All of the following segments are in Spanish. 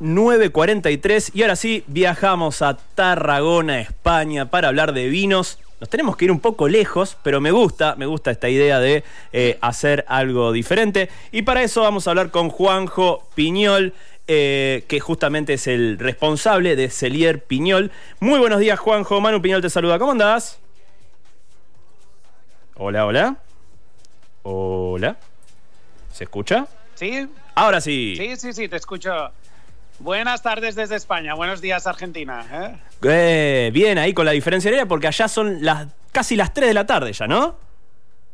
9.43 y ahora sí viajamos a Tarragona, España, para hablar de vinos. Nos tenemos que ir un poco lejos, pero me gusta, me gusta esta idea de eh, hacer algo diferente. Y para eso vamos a hablar con Juanjo Piñol, eh, que justamente es el responsable de Celier Piñol. Muy buenos días, Juanjo. Manu Piñol te saluda. ¿Cómo andás? Hola, hola. Hola. ¿Se escucha? ¿Sí? Ahora sí. Sí, sí, sí, te escucho. Buenas tardes desde España, buenos días Argentina. ¿eh? Eh, bien, ahí con la diferencia horaria, porque allá son las casi las 3 de la tarde ya, ¿no?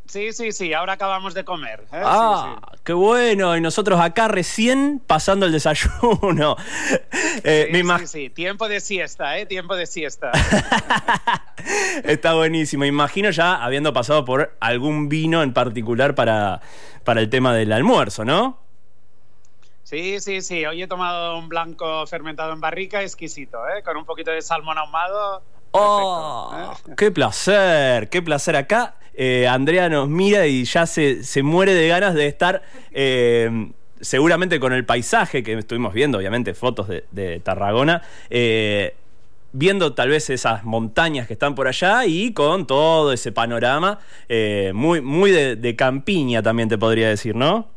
Sí, sí, sí, ahora acabamos de comer. ¿eh? Ah, Sí, sí. qué bueno. Y nosotros acá recién pasando el desayuno. Eh, Sí, me sí, sí, tiempo de siesta, ¿eh? Tiempo de siesta. Está buenísimo. Imagino ya habiendo pasado por algún vino en particular para, para el tema del almuerzo, ¿no? Sí, sí, sí, hoy he tomado un blanco fermentado en barrica exquisito, ¿eh? Con un poquito de salmón ahumado. ¡Oh! Perfecto, ¿eh? ¡Qué placer! ¡Qué placer! Acá eh, Andrea nos mira y ya se, se muere de ganas de estar, eh, seguramente con el paisaje que estuvimos viendo, obviamente, fotos de, de Tarragona, eh, viendo tal vez esas montañas que están por allá y con todo ese panorama, eh, muy, muy de, de campiña también te podría decir, ¿no?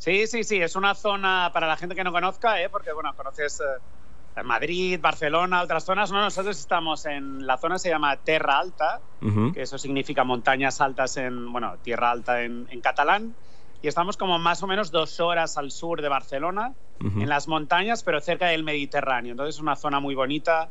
Sí, sí, sí, es una zona para la gente que no conozca, ¿eh? Porque, bueno, conoces eh, Madrid, Barcelona, otras zonas. No, nosotros estamos en la zona se llama Terra Alta, que eso significa montañas altas en, bueno, tierra alta en, en catalán. Y estamos como más o menos dos horas al sur de Barcelona, en las montañas, pero cerca del Mediterráneo. Entonces es una zona muy bonita,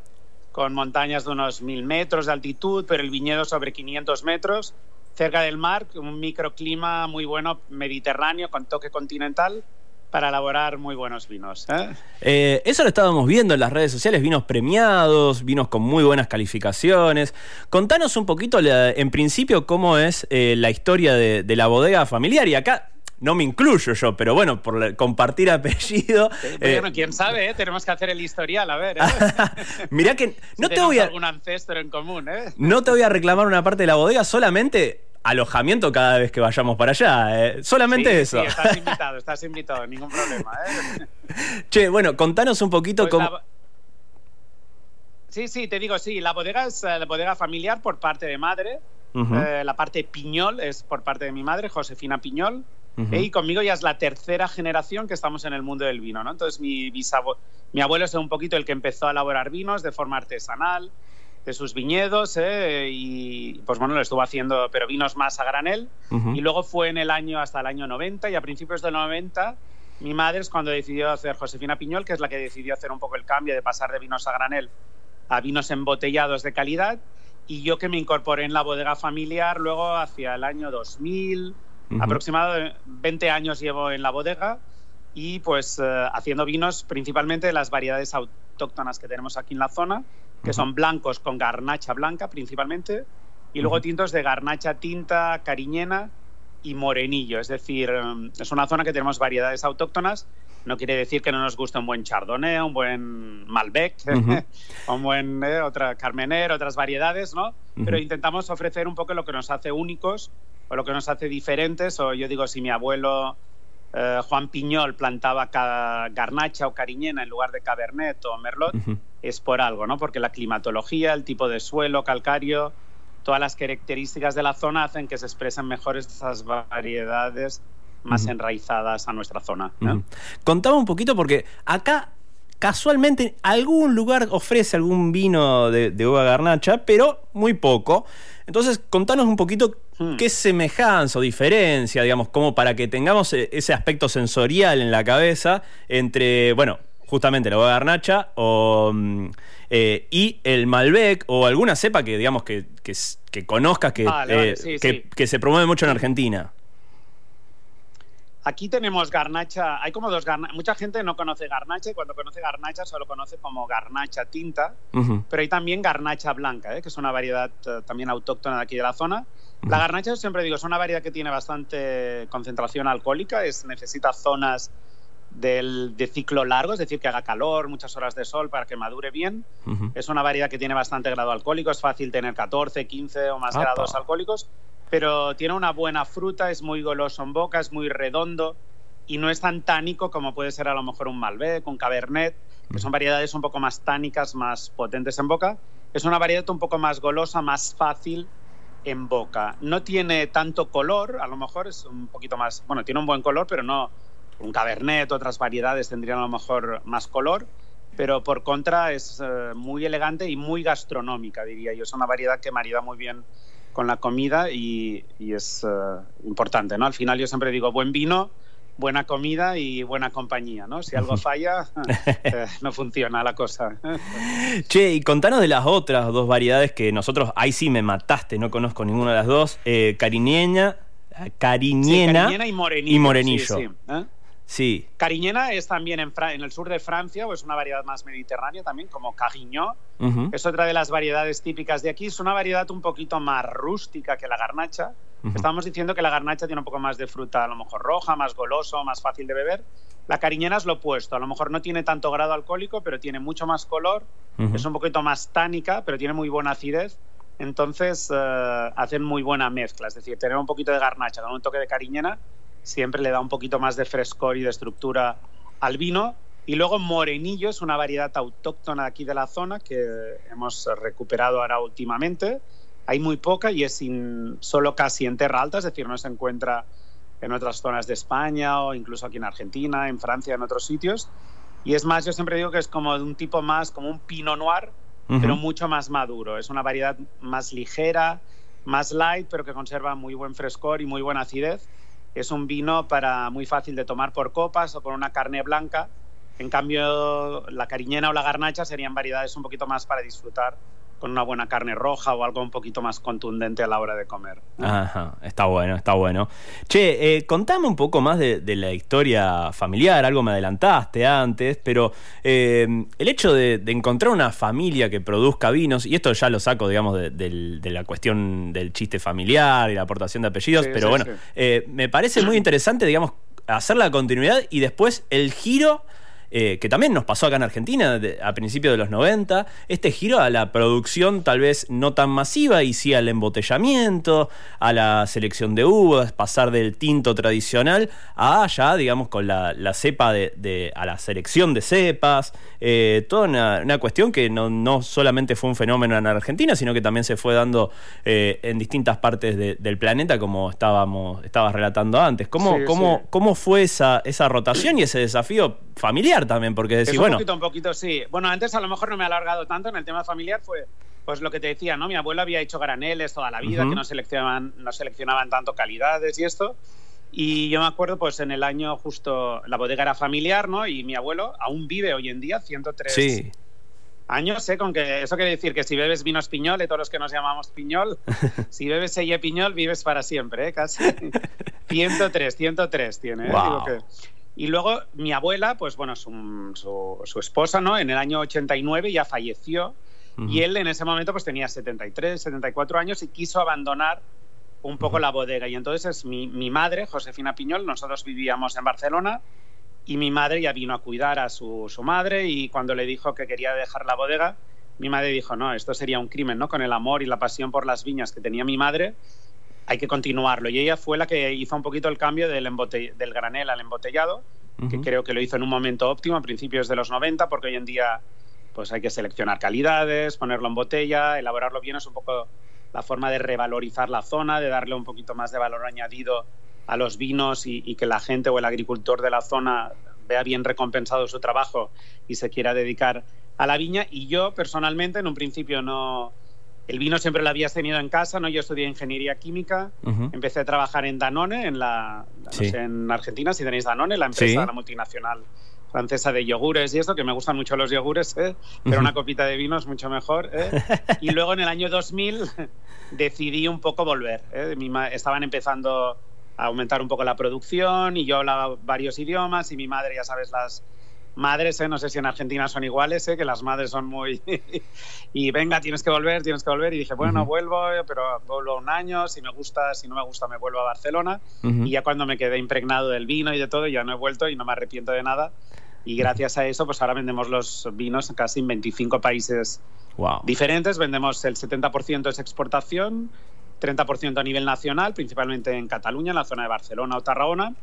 con montañas de unos mil metros de altitud, pero el viñedo sobre 500 metros, cerca del mar, un microclima muy bueno, mediterráneo, con toque continental, para elaborar muy buenos vinos. ¿eh? Eh, eso lo estábamos viendo en las redes sociales, vinos premiados, vinos con muy buenas calificaciones. Contanos un poquito, en principio, cómo es eh, la historia de la bodega familiar. Y acá no me incluyo yo, pero bueno, por compartir apellido. eh, Bueno, quién sabe, ¿eh? tenemos que hacer el historial, a ver. ¿eh? mirá que Si no te, voy a, algún ancestro en común, ¿eh? no te voy a reclamar una parte de la bodega, solamente alojamiento cada vez que vayamos para allá. eh, Solamente Sí, eso. Sí, estás invitado, estás invitado, ningún problema. ¿eh? Che, bueno, contanos un poquito Pues cómo. la- Sí, sí, te digo, sí, la bodega es la bodega familiar por parte de madre. Eh, la parte Piñol es por parte de mi madre, Josefina Piñol. Eh, y conmigo ya es la tercera generación que estamos en el mundo del vino, ¿no? Entonces mi, mi abuelo es un poquito el que empezó a elaborar vinos de forma artesanal, de sus viñedos, ¿eh? y pues bueno, lo estuvo haciendo, pero vinos más a granel. Y luego fue en el año hasta el año 90 y a principios del 90 mi madre es cuando decidió hacer Josefina Piñol, que es la que decidió hacer un poco el cambio de pasar de vinos a granel a vinos embotellados de calidad y yo que me incorporé en la bodega familiar luego hacia el año 2000, Ujú. aproximadamente 20 años llevo en la bodega y pues eh, haciendo vinos principalmente de las variedades autóctonas que tenemos aquí en la zona, que Ujú. son blancos con garnacha blanca principalmente y luego Ujú. tintos de garnacha tinta, cariñena y morenillo. Es decir, eh, es una zona que tenemos variedades autóctonas. No quiere decir que no nos guste un buen chardonnay, un buen malbec, un buen eh, otra carmener, otras variedades, ¿no? Pero intentamos ofrecer un poco lo que nos hace únicos o lo que nos hace diferentes. O yo digo, si mi abuelo eh, Juan Piñol plantaba garnacha o cariñena en lugar de cabernet o merlot, es por algo, ¿no? Porque la climatología, el tipo de suelo, calcario, todas las características de la zona hacen que se expresen mejor estas variedades más enraizadas a nuestra zona. ¿no? Contame un poquito porque acá casualmente algún lugar ofrece algún vino de, de uva garnacha, pero muy poco. Entonces, contanos un poquito Hmm. qué semejanza o diferencia, digamos, como para que tengamos eh, ese aspecto sensorial en la cabeza entre, bueno, justamente la uva garnacha o, mm, eh, y el Malbec o alguna cepa que, digamos, que, que, conozcas que, vale, eh, sí, que, sí. que se promueve mucho en Argentina. Aquí tenemos garnacha, hay como dos garnachas, mucha gente no conoce garnacha y cuando conoce garnacha solo conoce como garnacha tinta, pero hay también garnacha blanca, ¿eh? que es una variedad eh, también autóctona de aquí de la zona. La garnacha, yo siempre digo, es una variedad que tiene bastante concentración alcohólica, es, necesita zonas del, de ciclo largo, es decir, que haga calor, muchas horas de sol para que madure bien. Es una variedad que tiene bastante grado alcohólico, es fácil tener 14, 15 o más Apa. grados alcohólicos, pero tiene una buena fruta, es muy goloso en boca, es muy redondo y no es tan tánico como puede ser a lo mejor un Malbec, un Cabernet, que son variedades un poco más tánicas, más potentes en boca. Es una variedad un poco más golosa, más fácil en boca. No tiene tanto color, a lo mejor es un poquito más, bueno, tiene un buen color, pero no un Cabernet, otras variedades tendrían a lo mejor más color, pero por contra es eh, muy elegante y muy gastronómica, diría yo. Es una variedad que marida muy bien con la comida y, es eh, importante, ¿no? Al final yo siempre digo, buen vino, buena comida y buena compañía, ¿no? Si algo falla, eh, no funciona la cosa. che, y contanos de las otras dos variedades que nosotros, ahí sí me mataste, no conozco ninguna de las dos, eh, cariñeña, cariñena, y morenillo. Y morenillo. Sí. Cariñena es también en, el sur de Francia, o es una variedad más mediterránea también, como Carignan. Es otra de las variedades típicas de aquí. Es una variedad un poquito más rústica que la garnacha. Estamos diciendo que la garnacha tiene un poco más de fruta, a lo mejor roja, más goloso, más fácil de beber. La cariñena es lo opuesto. A lo mejor no tiene tanto grado alcohólico, pero tiene mucho más color. Es un poquito más tánica, pero tiene muy buena acidez. Entonces eh, hacen muy buena mezcla. Es decir, tener un poquito de garnacha con un toque de cariñena siempre le da un poquito más de frescor y de estructura al vino. Y luego Morenillo es una variedad autóctona aquí de la zona que hemos recuperado ahora últimamente. Hay muy poca y es solo casi en Terra Alta, es decir, no se encuentra en otras zonas de España o incluso aquí en Argentina, en Francia, en otros sitios. Y es más, yo siempre digo que es como de un tipo más, como un Pinot Noir, pero mucho más maduro. Es una variedad más ligera, más light, pero que conserva muy buen frescor y muy buena acidez es un vino para muy fácil de tomar por copas o con una carne blanca. En cambio, la cariñena o la garnacha serían variedades un poquito más para disfrutar con una buena carne roja o algo un poquito más contundente a la hora de comer. Ajá, está bueno, está bueno. Che, eh, contame un poco más de, la historia familiar, algo me adelantaste antes, pero eh, el hecho de, encontrar una familia que produzca vinos, y esto ya lo saco, digamos, de, la cuestión del chiste familiar y la aportación de apellidos, pero bueno, eh, me parece muy interesante, digamos, hacer la continuidad y después el giro eh, que también nos pasó acá en Argentina a principios de los 90, este giro a la producción tal vez no tan masiva y sí al embotellamiento, a la selección de uvas, pasar del tinto tradicional a ya, digamos, con la, cepa de, a la selección de cepas, eh, toda una, cuestión que no, solamente fue un fenómeno en Argentina, sino que también se fue dando eh, en distintas partes del planeta, como estábamos, estabas relatando antes. ¿Cómo, cómo, cómo fue esa, esa rotación y ese desafío familiar también, porque decir, bueno... Un poquito, un poquito, sí. Bueno, antes a lo mejor no me he alargado tanto en el tema familiar, fue pues lo que te decía, ¿no? Mi abuelo había hecho graneles toda la vida, que no seleccionaban, no seleccionaban tanto calidades y esto. Y yo me acuerdo, pues en el año justo, la bodega era familiar, ¿no? Y mi abuelo aún vive hoy en día, 103 sí. años, ¿eh? Con que eso quiere decir que si bebes vino espiñol, y todos los que nos llamamos piñol, si bebes selle piñol, vives para siempre, ¿eh? Casi. 103, 103 tiene, ¿eh? Digo que, y luego mi abuela, pues bueno, su, su, esposa, ¿no? En el año 89 ya falleció y él en ese momento pues tenía 73, 74 años y quiso abandonar un poco la bodega. Y entonces es mi, mi, madre, Josefina Piñol, nosotros vivíamos en Barcelona y mi madre ya vino a cuidar a su, su madre y cuando le dijo que quería dejar la bodega, mi madre dijo, no, esto sería un crimen, ¿no? Con el amor y la pasión por las viñas que tenía mi madre, hay que continuarlo. Y ella fue la que hizo un poquito el cambio del, del granel al embotellado, que creo que lo hizo en un momento óptimo, a principios de los 90, porque hoy en día pues hay que seleccionar calidades, ponerlo en botella, elaborarlo bien, es un poco la forma de revalorizar la zona, de darle un poquito más de valor añadido a los vinos y, y que la gente o el agricultor de la zona vea bien recompensado su trabajo y se quiera dedicar a la viña. Y yo personalmente en un principio no, el vino siempre lo habías tenido en casa, ¿no? Yo estudié ingeniería química, empecé a trabajar en Danone, en la en Argentina, si tenéis Danone, la empresa, la multinacional francesa de yogures y eso, que me gustan mucho los yogures, ¿eh? pero una copita de vino es mucho mejor. ¿eh? Y luego en el año 2000 decidí un poco volver. ¿eh? estaban empezando a aumentar un poco la producción y yo hablaba varios idiomas y mi madre, ya sabes, las madres, ¿eh? no sé si en Argentina son iguales, ¿eh? que las madres son muy... y venga, tienes que volver, tienes que volver. Y dije, bueno, vuelvo, pero vuelvo un año, si me gusta, si no me gusta, me vuelvo a Barcelona. Y ya cuando me quedé impregnado del vino y de todo, ya no he vuelto y no me arrepiento de nada. Y gracias a eso, pues ahora vendemos los vinos casi en 25 países diferentes. Vendemos el 70% es exportación, 30% a nivel nacional, principalmente en Cataluña, en la zona de Barcelona o Tarragona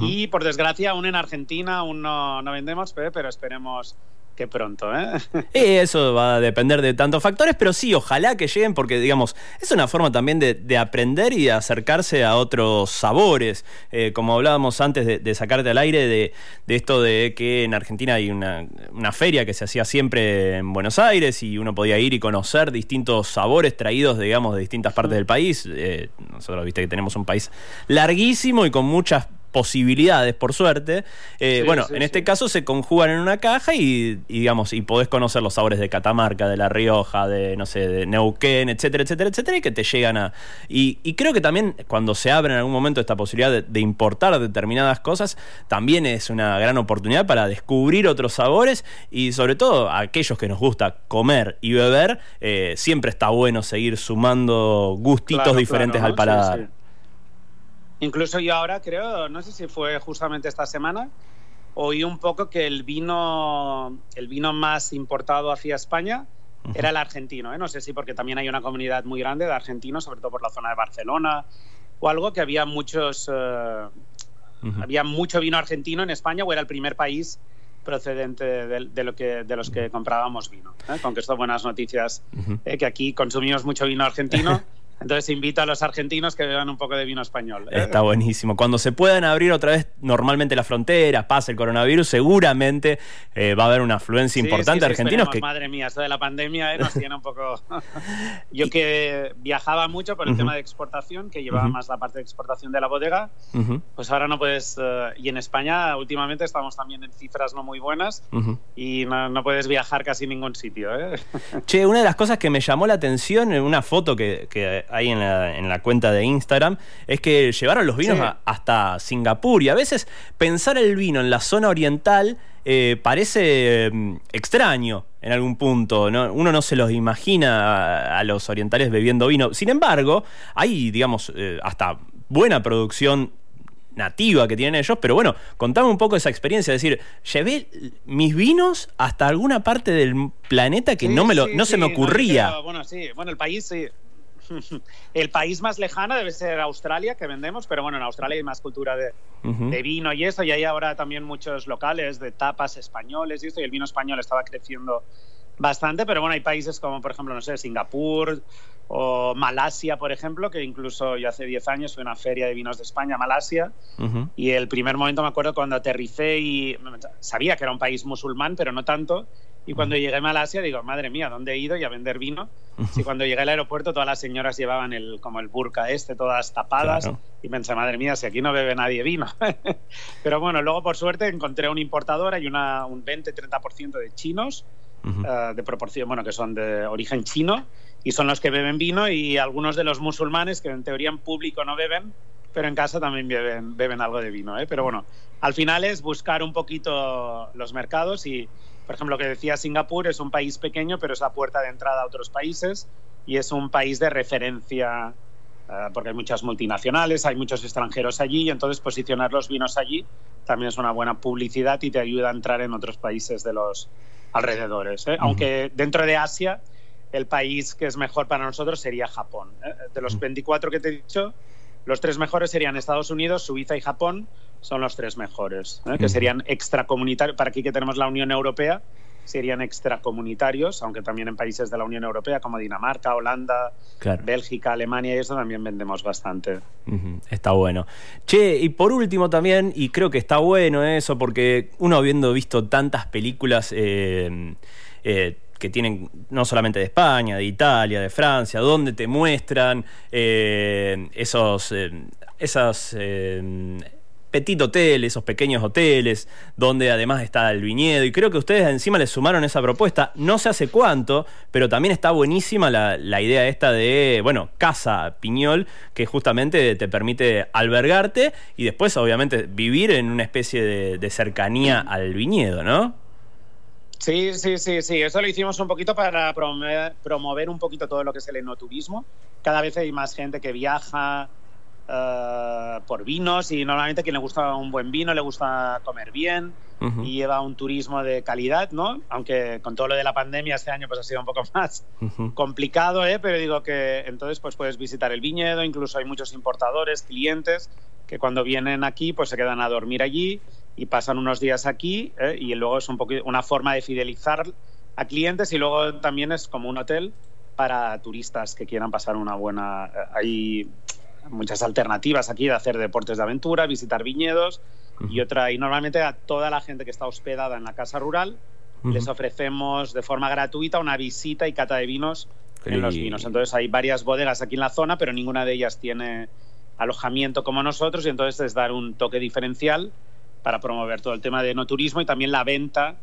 Y por desgracia, aún en Argentina aún no, no vendemos, pero esperemos que pronto, ¿eh? eso va a depender de tantos factores, pero sí, ojalá que lleguen porque, digamos, es una forma también de, aprender y de acercarse a otros sabores. Eh, como hablábamos antes de, sacarte al aire de, esto de que en Argentina hay una, feria que se hacía siempre en Buenos Aires y uno podía ir y conocer distintos sabores traídos, digamos, de distintas partes del país. Eh, nosotros, viste que tenemos un país larguísimo y con muchas posibilidades, por suerte. Eh, bueno, en este caso se conjugan en una caja y, digamos, y podés conocer los sabores de Catamarca, de La Rioja, de, no sé, de Neuquén, etcétera, etcétera, etcétera, y que te llegan a... Y, creo que también cuando se abre en algún momento esta posibilidad de, importar determinadas cosas, también es una gran oportunidad para descubrir otros sabores y sobre todo a aquellos que nos gusta comer y beber, eh, siempre está bueno seguir sumando gustitos diferentes al paladar. Incluso yo ahora creo, no sé si fue justamente esta semana, oí un poco que el vino, el vino más importado hacia España era el argentino. ¿eh? No sé si porque también hay una comunidad muy grande de argentinos, sobre todo por la zona de Barcelona o algo, que había muchos... Eh, había mucho vino argentino en España o era el primer país procedente de, lo que, de los que comprábamos vino. ¿eh? Con que esto buenas noticias, que aquí consumimos mucho vino argentino Entonces invito a los argentinos que beban un poco de vino español. Está buenísimo. Cuando se puedan abrir otra vez normalmente las fronteras, pase el coronavirus, seguramente eh, va a haber una afluencia importante de argentinos. Que... Madre mía, esto de la pandemia eh, nos tiene un poco... Yo que viajaba mucho por el tema de exportación, que llevaba más la parte de exportación de la bodega, pues ahora no puedes... Eh, y en España últimamente estamos también en cifras no muy buenas y no, puedes viajar casi ningún sitio. Che, una de las cosas que me llamó la atención en una foto que, que ahí en la, en la, cuenta de Instagram, es que llevaron los vinos hasta Singapur y a veces pensar el vino en la zona oriental eh, parece mm, extraño en algún punto. Uno no se los imagina a, los orientales bebiendo vino. Sin embargo, hay, digamos, eh, hasta buena producción nativa que tienen ellos, pero bueno, contame un poco esa experiencia, es decir, llevé mis vinos hasta alguna parte del planeta que no me lo, no se me ocurría. bueno, sí, bueno, el país sí, el país más lejano debe ser Australia, que vendemos, pero bueno, en Australia hay más cultura de, vino y eso, y hay ahora también muchos locales de tapas españoles y esto, y el vino español estaba creciendo bastante, pero bueno, hay países como, por ejemplo, no sé, Singapur o Malasia, por ejemplo, que incluso yo hace 10 años fui a una feria de vinos de España, Malasia, y el primer momento me acuerdo cuando aterricé y sabía que era un país musulmán, pero no tanto, y cuando llegué a Malasia digo, madre mía, ¿dónde he ido? Y a vender vino. Si cuando llegué al aeropuerto todas las señoras llevaban el, como el burka este, todas tapadas. Y pensé, madre mía, si aquí no bebe nadie vino. Pero bueno, luego por suerte encontré un importador, hay una, un 20-30% de chinos, eh, de proporción, bueno, que son de origen chino, y son los que beben vino, y algunos de los musulmanes, que en teoría en público no beben, pero en casa también beben, beben algo de vino. ¿eh? Pero bueno, al final es buscar un poquito los mercados y por ejemplo, lo que decía Singapur es un país pequeño, pero es la puerta de entrada a otros países y es un país de referencia eh, porque hay muchas multinacionales, hay muchos extranjeros allí y entonces posicionar los vinos allí también es una buena publicidad y te ayuda a entrar en otros países de los alrededores. ¿eh? Aunque dentro de Asia el país que es mejor para nosotros sería Japón. ¿eh? De los 24 que te he dicho, los tres mejores serían Estados Unidos, Suiza y Japón, son los tres mejores, ¿eh? que serían extracomunitarios. Para aquí que tenemos la Unión Europea, serían extracomunitarios, aunque también en países de la Unión Europea como Dinamarca, Holanda, Bélgica, Alemania y eso también vendemos bastante. Está bueno. Che, y por último también, y creo que está bueno eso, porque uno habiendo visto tantas películas eh, eh, que tienen no solamente de España, de Italia, de Francia, donde te muestran eh, esos, eh, eh, petit hotel, esos pequeños hoteles, donde además está el viñedo. Y creo que ustedes encima les sumaron esa propuesta, no sé hace cuánto, pero también está buenísima la, idea esta de, bueno, Casa Piñol, que justamente te permite albergarte y después obviamente vivir en una especie de cercanía al viñedo, ¿no? Sí, sí, sí, sí. Eso lo hicimos un poquito para promover, un poquito todo lo que es el enoturismo. Cada vez hay más gente que viaja eh, por vinos y normalmente a quien le gusta un buen vino le gusta comer bien y lleva un turismo de calidad, ¿no? Aunque con todo lo de la pandemia este año pues ha sido un poco más complicado, ¿eh? Pero digo que entonces pues puedes visitar el viñedo, incluso hay muchos importadores, clientes que cuando vienen aquí pues se quedan a dormir allí y pasan unos días aquí ¿eh? y luego es un poco una forma de fidelizar a clientes y luego también es como un hotel para turistas que quieran pasar una buena... Eh, hay muchas alternativas aquí de hacer deportes de aventura, visitar viñedos y otra y normalmente a toda la gente que está hospedada en la casa rural les ofrecemos de forma gratuita una visita y cata de vinos en los vinos. Entonces hay varias bodegas aquí en la zona, pero ninguna de ellas tiene alojamiento como nosotros y entonces es dar un toque diferencial para promover todo el tema de no turismo y también la venta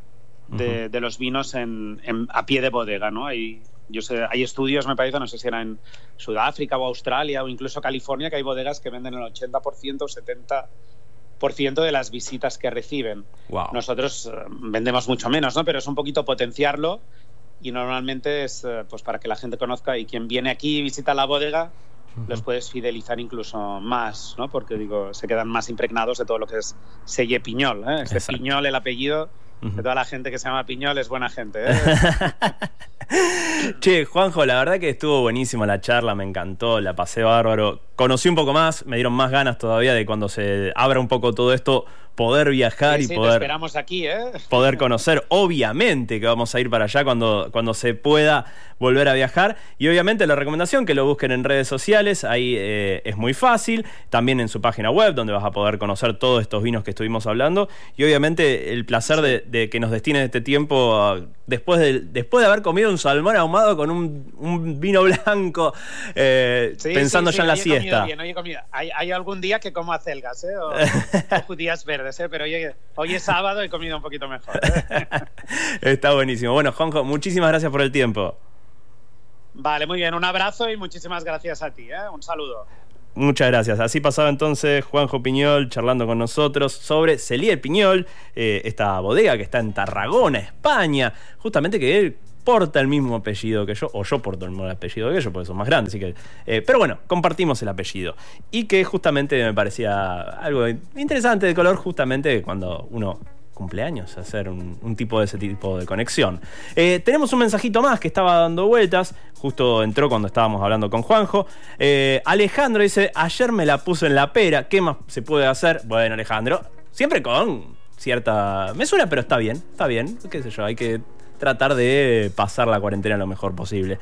de, los vinos en, a pie de bodega, ¿no? Hay, yo sé, hay estudios, me parece, no sé si era en Sudáfrica o Australia o incluso California, que hay bodegas que venden el 80% o 70% de las visitas que reciben. Nosotros eh, vendemos mucho menos, ¿no? Pero es un poquito potenciarlo y normalmente es eh, pues para que la gente conozca y quien viene aquí y visita la bodega los puedes fidelizar incluso más, ¿no? Porque digo, se quedan más impregnados de todo lo que es Selle Piñol, ¿eh? Este Piñol, el apellido, de toda la gente que se llama Piñol es buena gente, ¿eh? che, Juanjo, la verdad que estuvo buenísima la charla, me encantó, la pasé bárbaro. Conocí un poco más, me dieron más ganas todavía de cuando se abra un poco todo esto, poder viajar y poder. esperamos aquí, ¿eh? Poder conocer. Obviamente que vamos a ir para allá cuando, cuando se pueda volver a viajar. Y obviamente la recomendación que lo busquen en redes sociales, ahí eh, es muy fácil. También en su página web, donde vas a poder conocer todos estos vinos que estuvimos hablando. Y obviamente el placer de, que nos destinen este tiempo después de, después de haber comido un salmón ahumado con un, vino blanco, eh, pensando ya en la siesta. Hay, algún día que como acelgas, ¿eh? o, judías verdes, ¿eh? pero hoy, hoy, es sábado y he comido un poquito mejor. ¿eh? Está buenísimo. Bueno, Juanjo, muchísimas gracias por el tiempo. Vale, muy bien. Un abrazo y muchísimas gracias a ti. ¿eh? Un saludo. Muchas gracias. Así pasaba entonces Juanjo Piñol charlando con nosotros sobre Celier Piñol, eh, esta bodega que está en Tarragona, España. Justamente que él porta el mismo apellido que yo, o yo porto el mismo apellido que ellos, porque son más grandes. Así que, eh, pero bueno, compartimos el apellido. Y que justamente me parecía algo interesante de color, justamente cuando uno cumpleaños, hacer un, tipo de ese tipo de conexión. Eh, tenemos un mensajito más que estaba dando vueltas, justo entró cuando estábamos hablando con Juanjo. Eh, Alejandro dice, ayer me la puso en la pera, ¿qué más se puede hacer? Bueno, Alejandro, siempre con cierta mesura, pero está bien, está bien, qué sé yo, hay que tratar de pasar la cuarentena lo mejor posible.